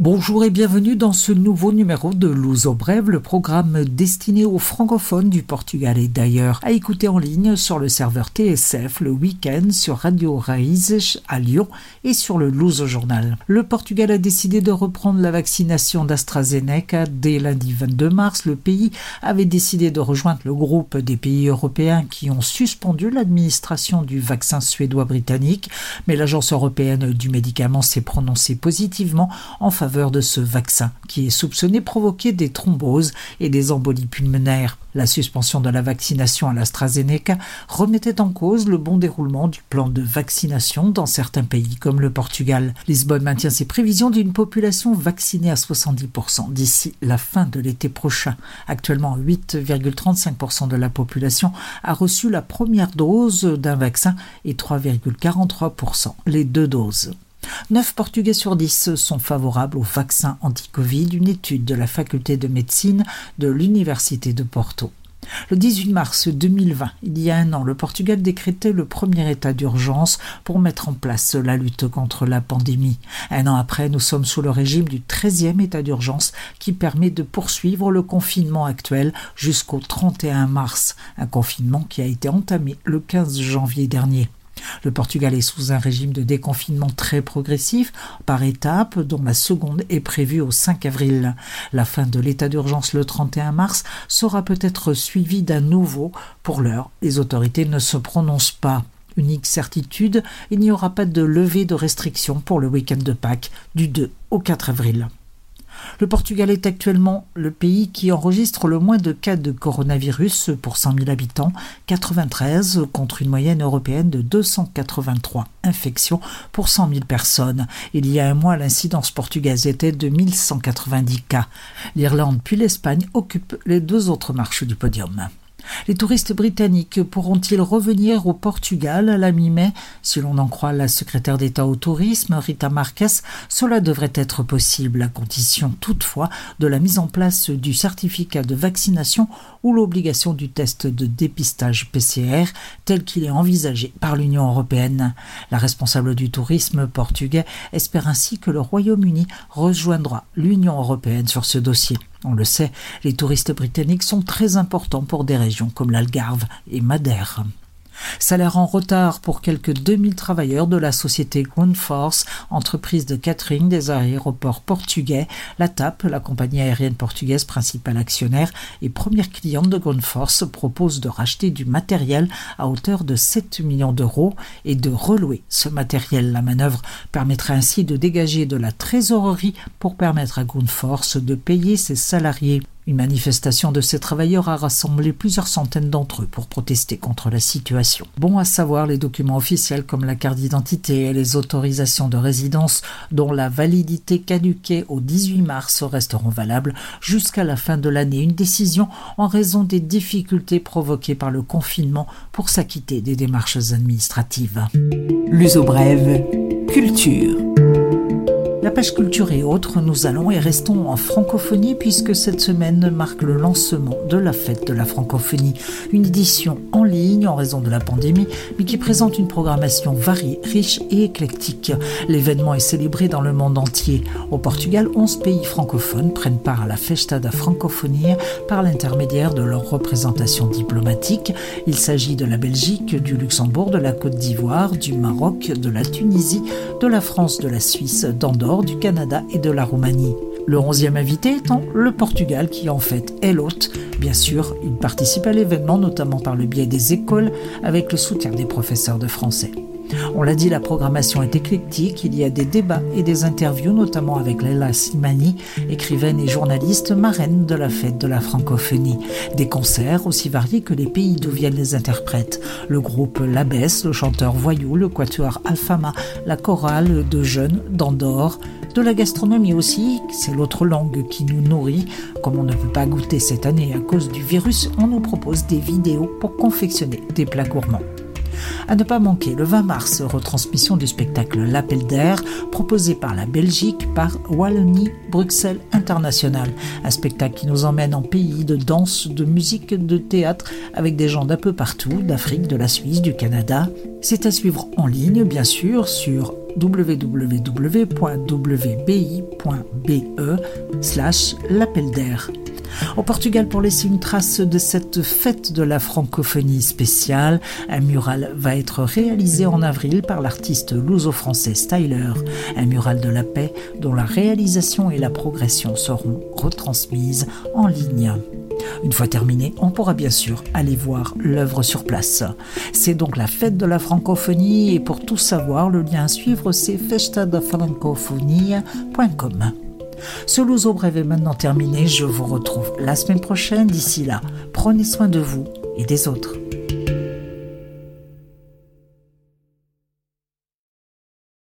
Bonjour et bienvenue dans ce nouveau numéro de Luso Brève, le programme destiné aux francophones du Portugal et d'ailleurs, à écouter en ligne sur le serveur TSF le week-end sur Radio Raízes à Lyon et sur le Luso Journal. Le Portugal a décidé de reprendre la vaccination d'AstraZeneca dès lundi 22 mars. Le pays avait décidé de rejoindre le groupe des pays européens qui ont suspendu l'administration du vaccin suédois-britannique, mais l'Agence européenne du médicament s'est prononcée positivement en faveur de ce vaccin qui est soupçonné provoquer des thromboses et des embolies pulmonaires. La suspension de la vaccination à l'AstraZeneca remettait en cause le bon déroulement du plan de vaccination dans certains pays comme le Portugal. Lisbonne maintient ses prévisions d'une population vaccinée à 70% d'ici la fin de l'été prochain. Actuellement, 8,35% de la population a reçu la première dose d'un vaccin et 3,43% les deux doses. 9 Portugais sur 10 sont favorables au vaccin anti-Covid, une étude de la faculté de médecine de l'Université de Porto. Le 18 mars 2020, il y a un an, le Portugal décrétait le premier état d'urgence pour mettre en place la lutte contre la pandémie. Un an après, nous sommes sous le régime du 13e état d'urgence qui permet de poursuivre le confinement actuel jusqu'au 31 mars, un confinement qui a été entamé le 15 janvier dernier. Le Portugal est sous un régime de déconfinement très progressif par étapes dont la seconde est prévue au 5 avril. La fin de l'état d'urgence le 31 mars sera peut-être suivie d'un nouveau. Pour l'heure, les autorités ne se prononcent pas. Unique certitude, il n'y aura pas de levée de restrictions pour le week-end de Pâques du 2 au 4 avril. Le Portugal est actuellement le pays qui enregistre le moins de cas de coronavirus pour 100 000 habitants, 93 contre une moyenne européenne de 283 infections pour 100 000 personnes. Il y a un mois, l'incidence portugaise était de 1190 cas. L'Irlande puis l'Espagne occupent les deux autres marches du podium. Les touristes britanniques pourront-ils revenir au Portugal? À la mi-mai Si l'on en croit la secrétaire d'État au tourisme, Rita Marques, cela devrait être possible, à condition toutefois de la mise en place du certificat de vaccination ou l'obligation du test de dépistage PCR tel qu'il est envisagé par l'Union européenne. La responsable du tourisme portugais espère ainsi que le Royaume-Uni rejoindra l'Union européenne sur ce dossier. On le sait, les touristes britanniques sont très importants pour des régions comme l'Algarve et Madère. Salaire en retard pour quelques 2000 travailleurs de la société Groundforce, entreprise de catering des aéroports portugais. La TAP, la compagnie aérienne portugaise principale actionnaire et première cliente de Groundforce, propose de racheter du matériel à hauteur de 7 millions d'euros et de relouer ce matériel. La manœuvre permettra ainsi de dégager de la trésorerie pour permettre à Groundforce de payer ses salariés. Une manifestation de ces travailleurs a rassemblé plusieurs centaines d'entre eux pour protester contre la situation. Bon à savoir les documents officiels comme la carte d'identité et les autorisations de résidence dont la validité caduquée au 18 mars resteront valables jusqu'à la fin de l'année. Une décision en raison des difficultés provoquées par le confinement pour s'acquitter des démarches administratives. L'uso brève, culture. La page culture et autres, nous allons et restons en francophonie puisque cette semaine marque le lancement de la fête de la francophonie, une édition en ligne en raison de la pandémie, mais qui présente une programmation variée, riche et éclectique. L'événement est célébré dans le monde entier. Au Portugal, 11 pays francophones prennent part à la Festa da Francofonia par l'intermédiaire de leur représentation diplomatique. Il s'agit de la Belgique, du Luxembourg, de la Côte d'Ivoire, du Maroc, de la Tunisie, de la France, de la Suisse, d'Andorre, du Canada et de la Roumanie. Le onzième invité étant le Portugal qui en fait est l'hôte. Bien sûr, il participe à l'événement notamment par le biais des écoles avec le soutien des professeurs de français. On l'a dit, la programmation est éclectique. Il y a des débats et des interviews, notamment avec Leila Simani, écrivaine et journaliste marraine de la fête de la francophonie. Des concerts aussi variés que les pays d'où viennent les interprètes. Le groupe Labesse, le chanteur Voyou, le quatuor Alfama, la chorale de jeunes d'Andorre. De la gastronomie aussi, c'est l'autre langue qui nous nourrit. Comme on ne peut pas goûter cette année à cause du virus, on nous propose des vidéos pour confectionner des plats gourmands. À ne pas manquer le 20 mars, retransmission du spectacle L'Appel d'air proposé par la Belgique par Wallonie Bruxelles International. Un spectacle qui nous emmène en pays de danse, de musique, de théâtre avec des gens d'un peu partout, d'Afrique, de la Suisse, du Canada. C'est à suivre en ligne bien sûr sur www.wbi.be slash l'appel d'air. Au Portugal, pour laisser une trace de cette fête de la francophonie spéciale, un mural va être réalisé en avril par l'artiste luso-français Styler, un mural de la paix dont la réalisation et la progression seront retransmises en ligne. Une fois terminé, on pourra bien sûr aller voir l'œuvre sur place. C'est donc la fête de la francophonie et pour tout savoir, le lien à suivre c'est festadafrancofonia.com. Ce Louzo Brève est maintenant terminé. Je vous retrouve la semaine prochaine. D'ici là, prenez soin de vous et des autres.